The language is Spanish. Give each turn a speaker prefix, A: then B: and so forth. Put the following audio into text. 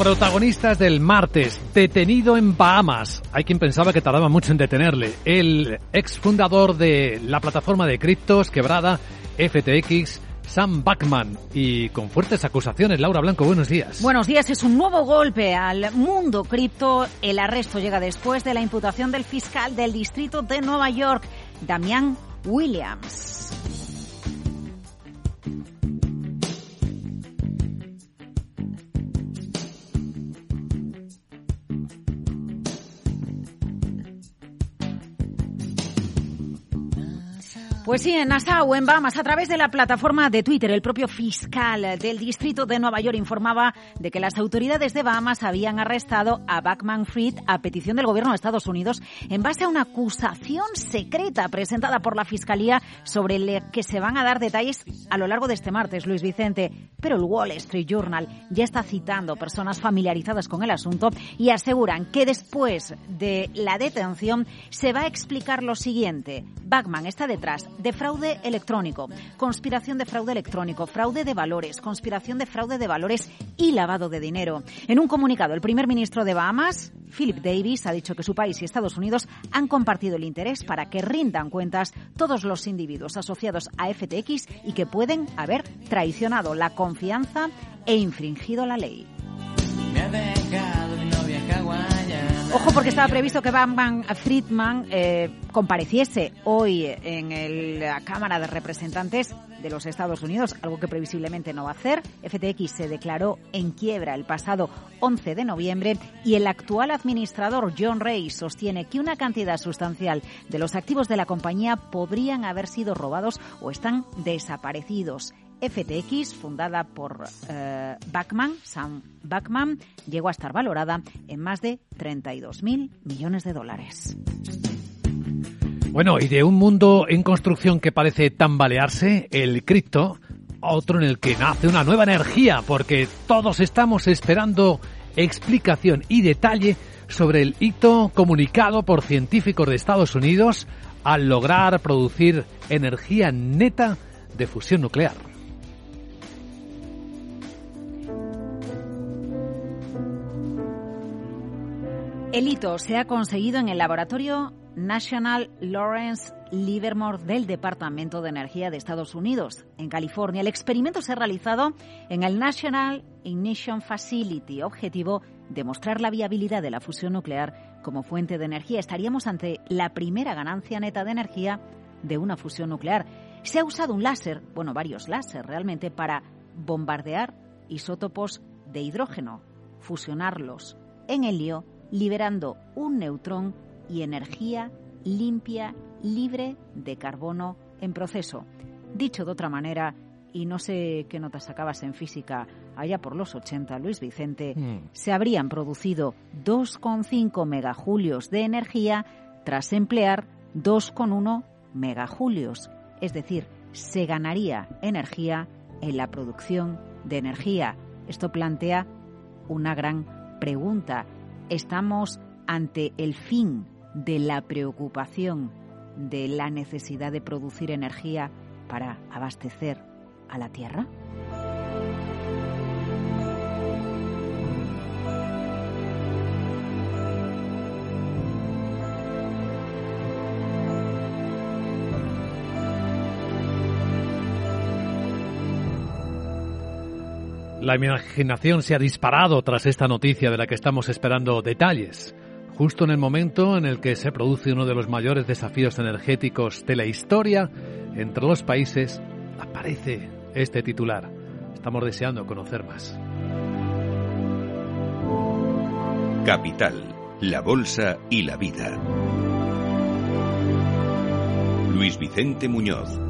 A: Protagonistas del martes, detenido en Bahamas. Hay quien pensaba que tardaba mucho en detenerle. El exfundador de la plataforma de criptos quebrada, FTX, Sam Backman y con fuertes acusaciones. Laura Blanco, buenos días.
B: Buenos días. Es un nuevo golpe al mundo cripto. El arresto llega después de la imputación del fiscal del distrito de Nueva York, Damián Williams. Pues sí, en Nassau, en Bahamas, a través de la plataforma de Twitter, el propio fiscal del distrito de Nueva York informaba de que las autoridades de Bahamas habían arrestado a Backman Fried a petición del gobierno de Estados Unidos en base a una acusación secreta presentada por la fiscalía sobre la que se van a dar detalles a lo largo de este martes, Luis Vicente. Pero el Wall Street Journal ya está citando personas familiarizadas con el asunto y aseguran que después de la detención se va a explicar lo siguiente. Backman está detrás de fraude electrónico, conspiración de fraude electrónico, fraude de valores, conspiración de fraude de valores y lavado de dinero. En un comunicado, el primer ministro de Bahamas, Philip Davis, ha dicho que su país y Estados Unidos han compartido el interés para que rindan cuentas todos los individuos asociados a FTX y que pueden haber traicionado la confianza e infringido la ley. Ojo porque estaba previsto que Batman Friedman eh, compareciese hoy en la Cámara de Representantes de los Estados Unidos, algo que previsiblemente no va a hacer. FTX se declaró en quiebra el pasado 11 de noviembre y el actual administrador John Ray sostiene que una cantidad sustancial de los activos de la compañía podrían haber sido robados o están desaparecidos. FTX, fundada por eh, Backman, Sam Backman, llegó a estar valorada en más de 32.000 millones de dólares.
A: Bueno, y de un mundo en construcción que parece tambalearse, el cripto, otro en el que nace una nueva energía, porque todos estamos esperando explicación y detalle sobre el hito comunicado por científicos de Estados Unidos al lograr producir energía neta de fusión nuclear.
B: El hito se ha conseguido en el laboratorio National Lawrence Livermore del Departamento de Energía de Estados Unidos, en California. El experimento se ha realizado en el National Ignition Facility, objetivo demostrar la viabilidad de la fusión nuclear como fuente de energía. Estaríamos ante la primera ganancia neta de energía de una fusión nuclear. Se ha usado un láser, bueno, varios láser realmente, para bombardear isótopos de hidrógeno, fusionarlos en helio liberando un neutrón y energía limpia, libre de carbono en proceso. Dicho de otra manera, y no sé qué notas sacabas en física allá por los 80, Luis Vicente, hmm. se habrían producido 2,5 megajulios de energía tras emplear 2,1 megajulios. Es decir, se ganaría energía en la producción de energía. Esto plantea una gran pregunta estamos ante el fin de la preocupación de la necesidad de producir energía para abastecer a la Tierra?
A: La imaginación se ha disparado tras esta noticia de la que estamos esperando detalles. Justo en el momento en el que se produce uno de los mayores desafíos energéticos de la historia entre los países, aparece este titular. Estamos deseando conocer más.
C: Capital, la Bolsa y la Vida. Luis Vicente Muñoz.